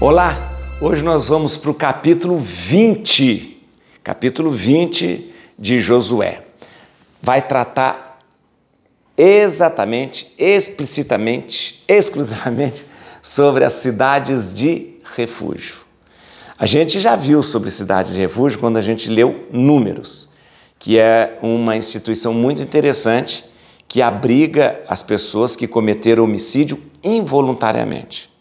Olá, hoje nós vamos para o capítulo 20, capítulo 20 de Josué. Vai tratar exatamente, explicitamente, exclusivamente sobre as cidades de refúgio. A gente já viu sobre cidades de refúgio quando a gente leu Números, que é uma instituição muito interessante que abriga as pessoas que cometeram homicídio involuntariamente.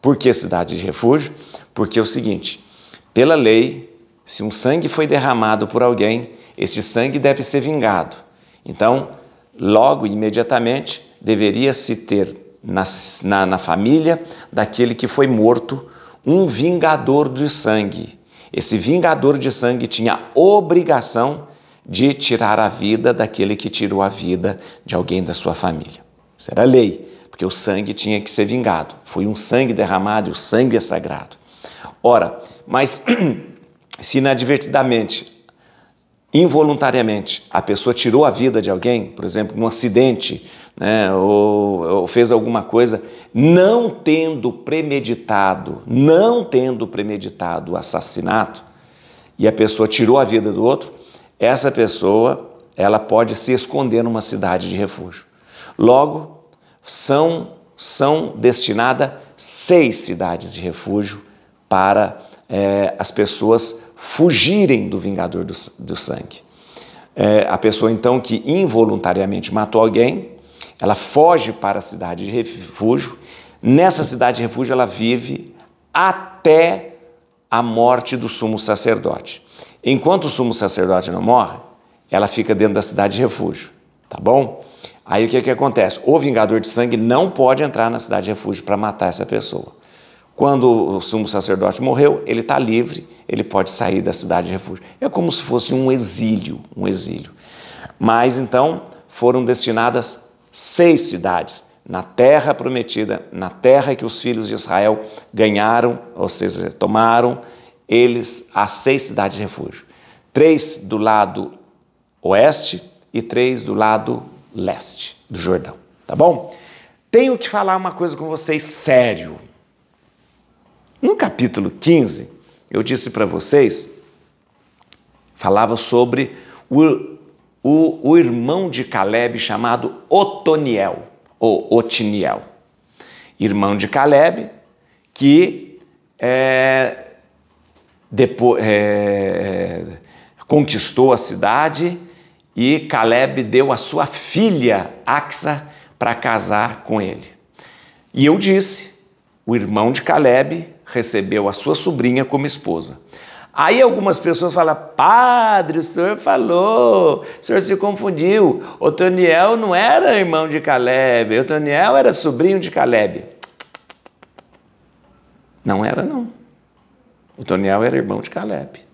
Por que cidade de refúgio? Porque é o seguinte: pela lei, se um sangue foi derramado por alguém, esse sangue deve ser vingado. Então, logo, imediatamente, deveria se ter na, na, na família daquele que foi morto um vingador de sangue. Esse vingador de sangue tinha obrigação de tirar a vida daquele que tirou a vida de alguém da sua família. Isso era lei porque o sangue tinha que ser vingado. Foi um sangue derramado e o sangue é sagrado. Ora, mas se inadvertidamente, involuntariamente, a pessoa tirou a vida de alguém, por exemplo, num acidente, né, ou, ou fez alguma coisa, não tendo premeditado, não tendo premeditado o assassinato, e a pessoa tirou a vida do outro, essa pessoa ela pode se esconder numa cidade de refúgio. Logo, são, são destinadas seis cidades de refúgio para é, as pessoas fugirem do vingador do, do sangue. É, a pessoa, então, que involuntariamente matou alguém, ela foge para a cidade de refúgio. Nessa cidade de refúgio, ela vive até a morte do sumo sacerdote. Enquanto o sumo sacerdote não morre, ela fica dentro da cidade de refúgio, tá bom? Aí o que, que acontece? O vingador de sangue não pode entrar na cidade de refúgio para matar essa pessoa. Quando o sumo sacerdote morreu, ele está livre, ele pode sair da cidade de refúgio. É como se fosse um exílio, um exílio. Mas então foram destinadas seis cidades na terra prometida, na terra que os filhos de Israel ganharam, ou seja, tomaram, eles as seis cidades de refúgio. Três do lado oeste e três do lado leste do Jordão, tá bom? Tenho que falar uma coisa com vocês sério. No capítulo 15, eu disse para vocês, falava sobre o, o, o, irmão de Caleb chamado Otoniel, ou Otiniel. Irmão de Caleb, que é, depois, é, conquistou a cidade e Caleb deu a sua filha Axa para casar com ele. E eu disse: o irmão de Caleb recebeu a sua sobrinha como esposa. Aí algumas pessoas falam, padre, o senhor falou, o senhor se confundiu. Otoniel não era irmão de Caleb, Otoniel era sobrinho de Caleb. Não era, não. Otoniel era irmão de Caleb.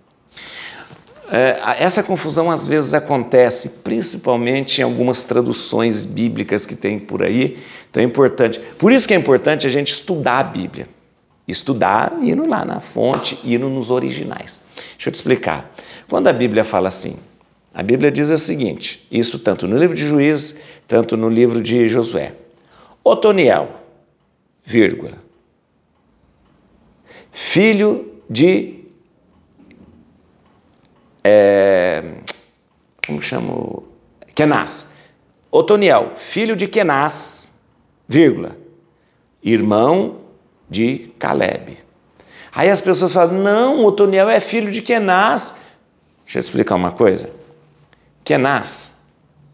É, essa confusão às vezes acontece, principalmente em algumas traduções bíblicas que tem por aí. Então é importante. Por isso que é importante a gente estudar a Bíblia. Estudar indo lá na fonte, indo nos originais. Deixa eu te explicar. Quando a Bíblia fala assim, a Bíblia diz o seguinte: isso tanto no livro de Juízes, tanto no livro de Josué. Otoniel, vírgula, filho de é, como chamo? Kenaz. Otoniel, filho de Kenaz, vírgula, irmão de Caleb. Aí as pessoas falam, não, Otoniel é filho de Kenaz. Deixa eu explicar uma coisa. Kenaz,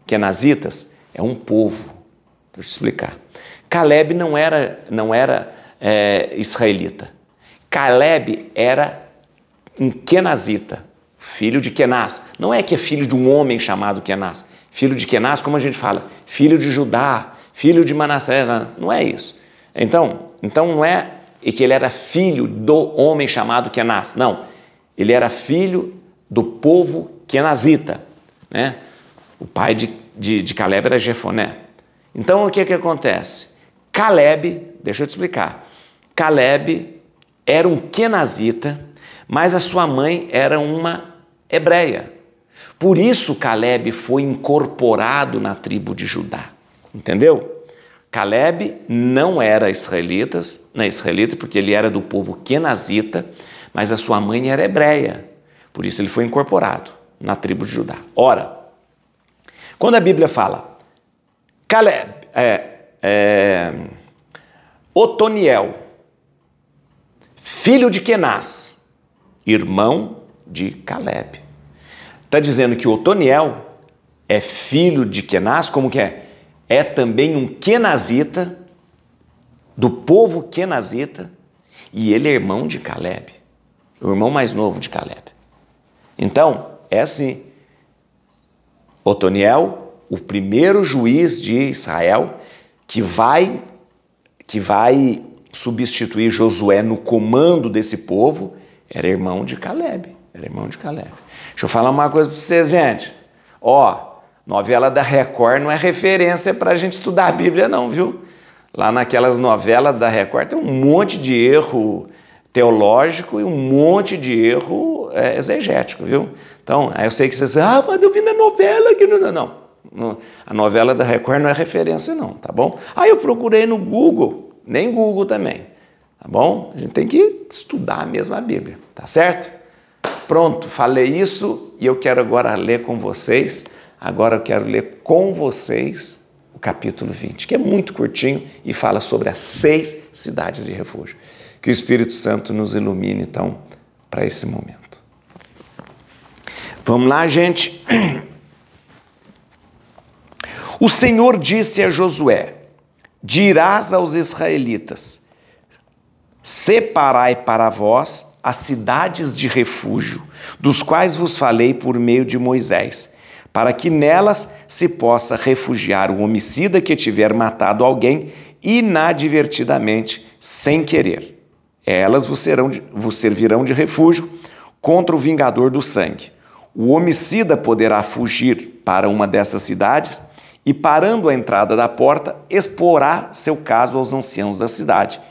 Kenazitas, é um povo. Deixa eu te explicar. Caleb não era, não era é, israelita. Caleb era um Kenazita filho de Kenaz. Não é que é filho de um homem chamado Kenaz. Filho de Kenaz, como a gente fala, filho de Judá, filho de Manassés. Não é isso. Então, então não é que ele era filho do homem chamado Kenaz. Não. Ele era filho do povo Kenazita. Né? O pai de, de, de Caleb era Jefoné. Então o que, que acontece? Caleb, deixa eu te explicar. Caleb era um Kenazita, mas a sua mãe era uma hebreia. Por isso Caleb foi incorporado na tribo de Judá. Entendeu? Caleb não era israelita, não é israelita porque ele era do povo kenazita, mas a sua mãe era hebreia. Por isso ele foi incorporado na tribo de Judá. Ora, quando a Bíblia fala Caleb, é, é, Otoniel, filho de Kenaz, irmão de Caleb. Está dizendo que Otoniel é filho de Kenaz, como que é? É também um Kenazita, do povo Kenazita, e ele é irmão de Caleb, o irmão mais novo de Caleb. Então, é assim. Otoniel, o primeiro juiz de Israel, que vai que vai substituir Josué no comando desse povo, era irmão de Caleb. Era irmão de Caleb. Deixa eu falar uma coisa para vocês, gente. Ó, novela da Record não é referência para a gente estudar a Bíblia, não, viu? Lá naquelas novelas da Record tem um monte de erro teológico e um monte de erro é, exegético, viu? Então, eu sei que vocês falam, ah, mas eu vi na novela que não, não, não. A novela da Record não é referência, não, tá bom? Aí eu procurei no Google, nem Google também, tá bom? A gente tem que estudar mesmo a Bíblia, tá certo? Pronto, falei isso e eu quero agora ler com vocês. Agora eu quero ler com vocês o capítulo 20, que é muito curtinho e fala sobre as seis cidades de refúgio. Que o Espírito Santo nos ilumine então para esse momento. Vamos lá, gente. O Senhor disse a Josué: Dirás aos israelitas: Separai para vós as cidades de refúgio, dos quais vos falei por meio de Moisés, para que nelas se possa refugiar o homicida que tiver matado alguém inadvertidamente, sem querer. Elas vos, serão, vos servirão de refúgio contra o vingador do sangue. O homicida poderá fugir para uma dessas cidades e, parando a entrada da porta, exporá seu caso aos anciãos da cidade.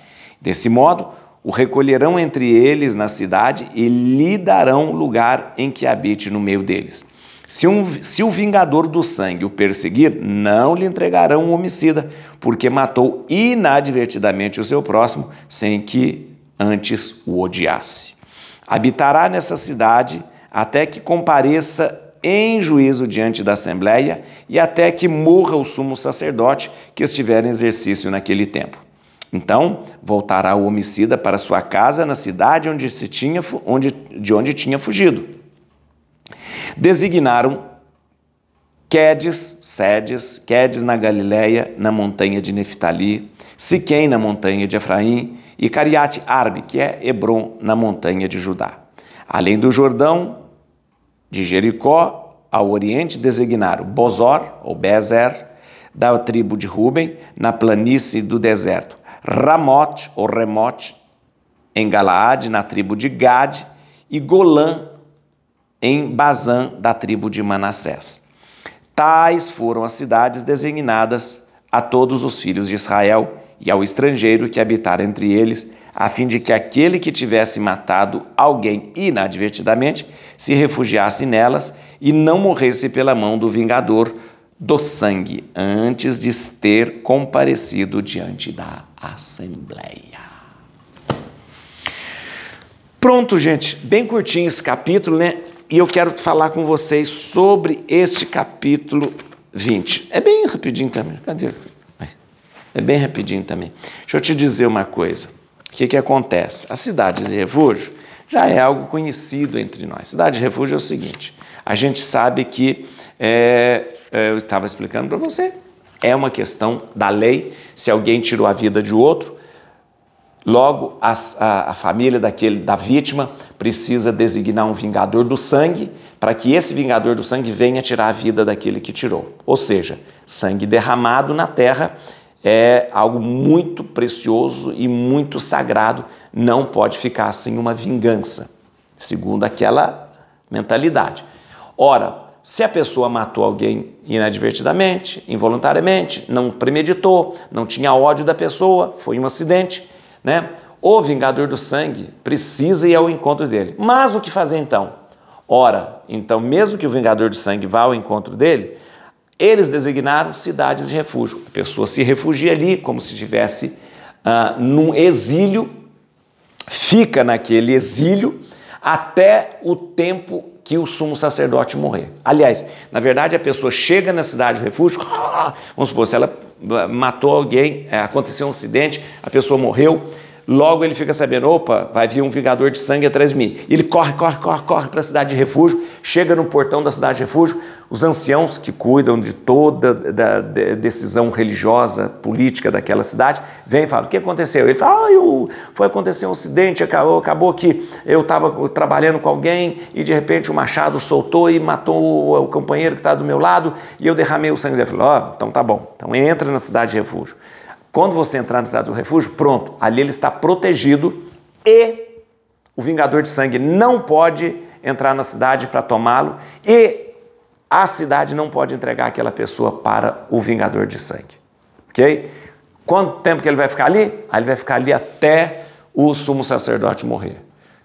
Desse modo, o recolherão entre eles na cidade e lhe darão lugar em que habite no meio deles. Se, um, se o vingador do sangue o perseguir, não lhe entregarão um homicida, porque matou inadvertidamente o seu próximo, sem que antes o odiasse. Habitará nessa cidade até que compareça em juízo diante da Assembleia e até que morra o sumo sacerdote que estiver em exercício naquele tempo. Então, voltará o homicida para sua casa na cidade onde se tinha, onde, de onde tinha fugido. Designaram Quedes, Sedes, Quedes na Galiléia, na montanha de Neftali, Siquém na montanha de Efraim e Cariate Arbe, que é Hebron, na montanha de Judá. Além do Jordão, de Jericó ao oriente designaram Bozor, ou Bezer, da tribo de Ruben, na planície do deserto, Ramote, ou Remote, em Galaade, na tribo de Gade, e Golã, em Bazã, da tribo de Manassés. Tais foram as cidades designadas a todos os filhos de Israel e ao estrangeiro que habitar entre eles, a fim de que aquele que tivesse matado alguém inadvertidamente se refugiasse nelas e não morresse pela mão do vingador do sangue, antes de ter comparecido diante da Assembleia. Pronto, gente, bem curtinho esse capítulo, né? E eu quero falar com vocês sobre este capítulo 20. É bem rapidinho também. Cadê? É bem rapidinho também. Deixa eu te dizer uma coisa. O que, que acontece? As cidades de refúgio já é algo conhecido entre nós. Cidade de refúgio é o seguinte: a gente sabe que, é, é eu estava explicando para você, é uma questão da lei. Se alguém tirou a vida de outro, Logo, a, a, a, família daquele, da vítima precisa designar um vingador do sangue para que esse vingador do sangue venha tirar a vida daquele que tirou. Ou seja, sangue derramado na terra é algo muito precioso e muito sagrado, não pode ficar sem uma vingança, segundo aquela mentalidade. Ora, se a pessoa matou alguém inadvertidamente, involuntariamente, não premeditou, não tinha ódio da pessoa, foi um acidente, né? O vingador do sangue precisa ir ao encontro dele. Mas o que fazer então? Ora, então, mesmo que o vingador do sangue vá ao encontro dele, eles designaram cidades de refúgio. A pessoa se refugia ali como se estivesse uh, num exílio, fica naquele exílio até o tempo que o sumo sacerdote morrer. Aliás, na verdade, a pessoa chega na cidade de refúgio, vamos supor, se ela matou alguém, é, aconteceu um acidente, a pessoa morreu, Logo ele fica sabendo, opa, vai vir um vingador de sangue atrás de mim. Ele corre, corre, corre, corre para a cidade de refúgio, chega no portão da cidade de refúgio, os anciãos que cuidam de toda a decisão religiosa, política daquela cidade, vêm e falam, o que aconteceu? Ele fala, ah, eu, foi acontecer um acidente, acabou, acabou que eu estava trabalhando com alguém e de repente o machado soltou e matou o, companheiro que está do meu lado e eu derramei o sangue dele. Ele falou, oh, então tá bom, então entra na cidade de refúgio. Quando você entrar na cidade do refúgio, pronto, ali ele está protegido e o vingador de sangue não pode entrar na cidade para tomá-lo e a cidade não pode entregar aquela pessoa para o vingador de sangue. Ok? Quanto tempo que ele vai ficar ali? Aí ele vai ficar ali até o sumo sacerdote morrer.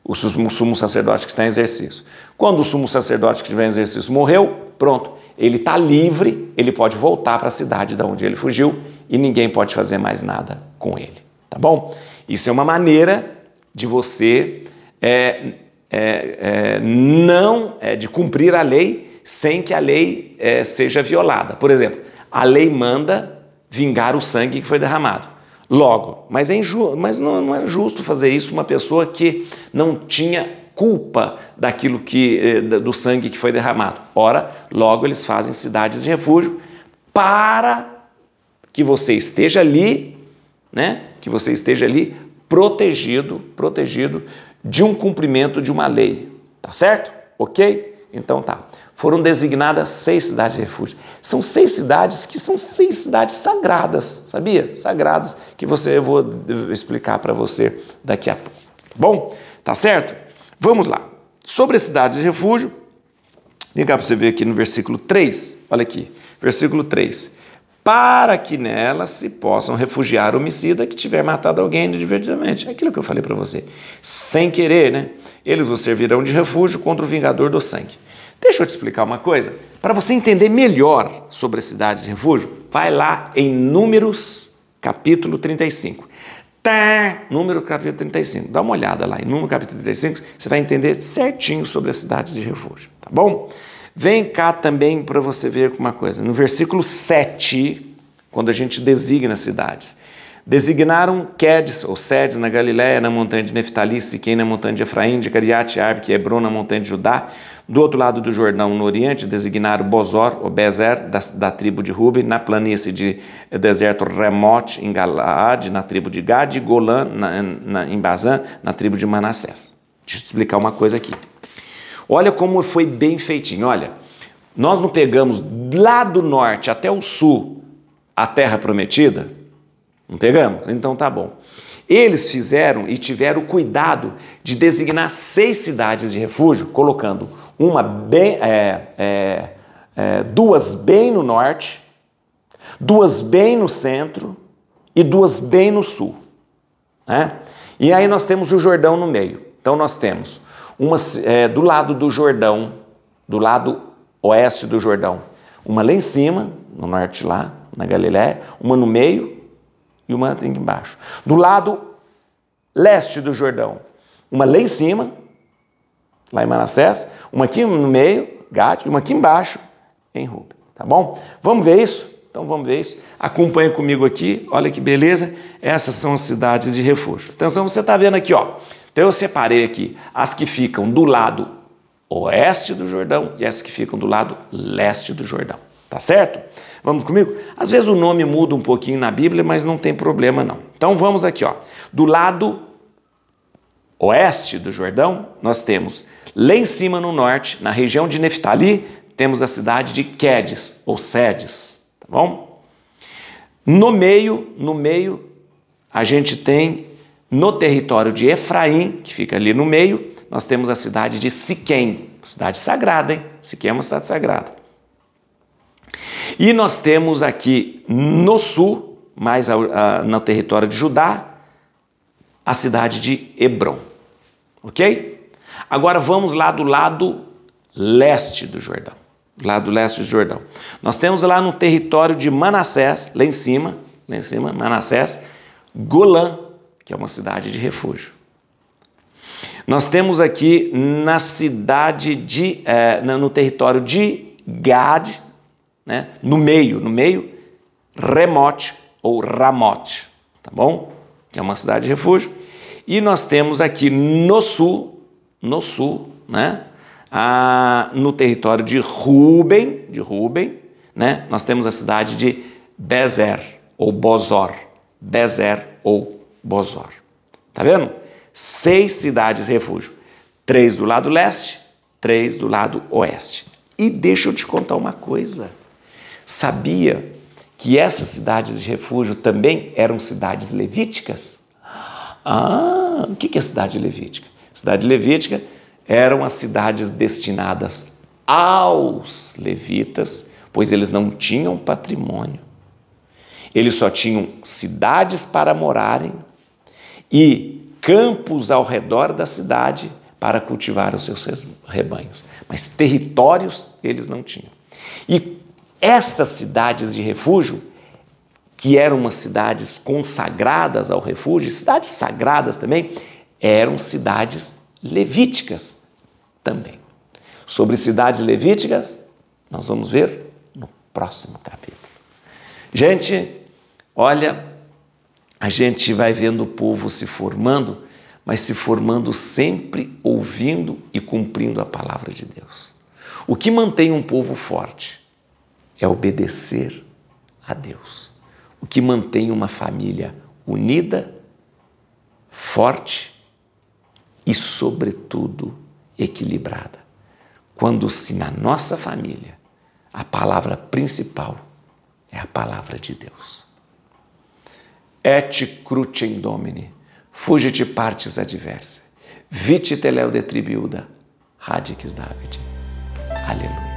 O sumo sacerdote que está em exercício. Quando o sumo sacerdote que estiver em exercício morreu, pronto, ele está livre, ele pode voltar para a cidade de onde ele fugiu e ninguém pode fazer mais nada com ele, tá bom? Isso é uma maneira de você é, é, é, não é, de cumprir a lei sem que a lei é, seja violada. Por exemplo, a lei manda vingar o sangue que foi derramado. Logo, mas, é inju mas não, não é justo fazer isso uma pessoa que não tinha culpa daquilo que eh, do sangue que foi derramado. Ora, logo eles fazem cidades de refúgio para que você esteja ali, né? Que você esteja ali protegido, protegido de um cumprimento de uma lei. Tá certo? OK? Então tá. Foram designadas seis cidades de refúgio. São seis cidades que são seis cidades sagradas, sabia? Sagradas, que você eu vou explicar para você daqui a pouco. Tá bom? Tá certo? Vamos lá. Sobre as cidades de refúgio, vem cá para você ver aqui no versículo 3. Olha aqui, versículo 3 para que nelas se possam refugiar o homicida que tiver matado alguém divertidamente. É aquilo que eu falei para você. Sem querer, né? Eles vos servirão de refúgio contra o vingador do sangue. Deixa eu te explicar uma coisa. Para você entender melhor sobre a cidade de refúgio, vai lá em Números, capítulo 35. Tá, número capítulo 35. Dá uma olhada lá em Número capítulo 35, você vai entender certinho sobre as cidades de refúgio, tá bom? Vem cá também para você ver uma coisa. No versículo 7, quando a gente designa cidades, designaram Quedes, ou Sedes, na Galiléia, na montanha de Neftali, Siquém, na montanha de Efraim, de Cariate, Arbe, que Hebron, na montanha de Judá. Do outro lado do Jordão, no oriente, designaram Bozor, ou Bezer, da, da tribo de Ruben, na planície de deserto Remote, em Galaad, na tribo de Gad, e Golã, na, na, em Bazã, na tribo de Manassés. Deixa eu te explicar uma coisa aqui. Olha como foi bem feitinho. Olha, nós não pegamos lá do norte até o sul a terra prometida? Não pegamos? Então tá bom. Eles fizeram e tiveram cuidado de designar seis cidades de refúgio, colocando uma bem, é, é, é, duas bem no norte, duas bem no centro e duas bem no sul. Né? E aí nós temos o Jordão no meio. Então nós temos uma é, do lado do Jordão, do lado oeste do Jordão, uma lá em cima, no norte lá, na Galiléia, uma no meio e uma aqui embaixo. Do lado leste do Jordão, uma lá em cima, lá em Manassés, uma aqui no meio, Gade, e uma aqui embaixo, em Ruben. Tá bom? Vamos ver isso? Então vamos ver isso. Acompanha comigo aqui, olha que beleza. Essas são as cidades de refúgio. Atenção, você está vendo aqui, ó. Então eu separei aqui as que ficam do lado oeste do Jordão e as que ficam do lado leste do Jordão. Tá certo? Vamos comigo? Às vezes o nome muda um pouquinho na Bíblia, mas não tem problema não. Então vamos aqui, ó. Do lado oeste do Jordão, nós temos lá em cima no norte, na região de Neftali, temos a cidade de Quedes ou Sedes, tá bom? No meio, no meio, a gente tem no território de Efraim, que fica ali no meio, nós temos a cidade de Siquém, cidade sagrada, hein? Siquém é uma cidade sagrada. E nós temos aqui no sul, mais no território de Judá, a cidade de Hebron. Ok? Agora vamos lá do lado leste do Jordão. Lado leste do Jordão. Nós temos lá no território de Manassés, lá em cima, lá em cima, Manassés, Golã, que é uma cidade de refúgio. Nós temos aqui na cidade de, é, no território de Gad, né? no meio, no meio, Remote ou Ramote, tá bom? Que é uma cidade de refúgio. E nós temos aqui no sul, no sul, né? Ah, no território de Ruben, de Ruben, né? Nós temos a cidade de Bezer ou Bozor, Bezer ou Bozor. Tá vendo? Seis cidades de refúgio. Três do lado leste, três do lado oeste. E deixa eu te contar uma coisa. Sabia que essas cidades de refúgio também eram cidades levíticas? Ah, o que é cidade levítica? Cidade levítica eram as cidades destinadas aos levitas, pois eles não tinham patrimônio. Eles só tinham cidades para morarem e campos ao redor da cidade para cultivar os seus rebanhos. Mas territórios eles não tinham. E essas cidades de refúgio, que eram umas cidades consagradas ao refúgio, cidades sagradas também, eram cidades levíticas também. Sobre cidades levíticas, nós vamos ver no próximo capítulo. Gente, olha, a gente vai vendo o povo se formando, mas se formando sempre ouvindo e cumprindo a palavra de Deus. O que mantém um povo forte é obedecer a Deus. O que mantém uma família unida, forte e, sobretudo, equilibrada. Quando se na nossa família a palavra principal é a palavra de Deus. Et crucem domini, fugit partes adversa, vite teleu detribiuda, radix David. Aleluia.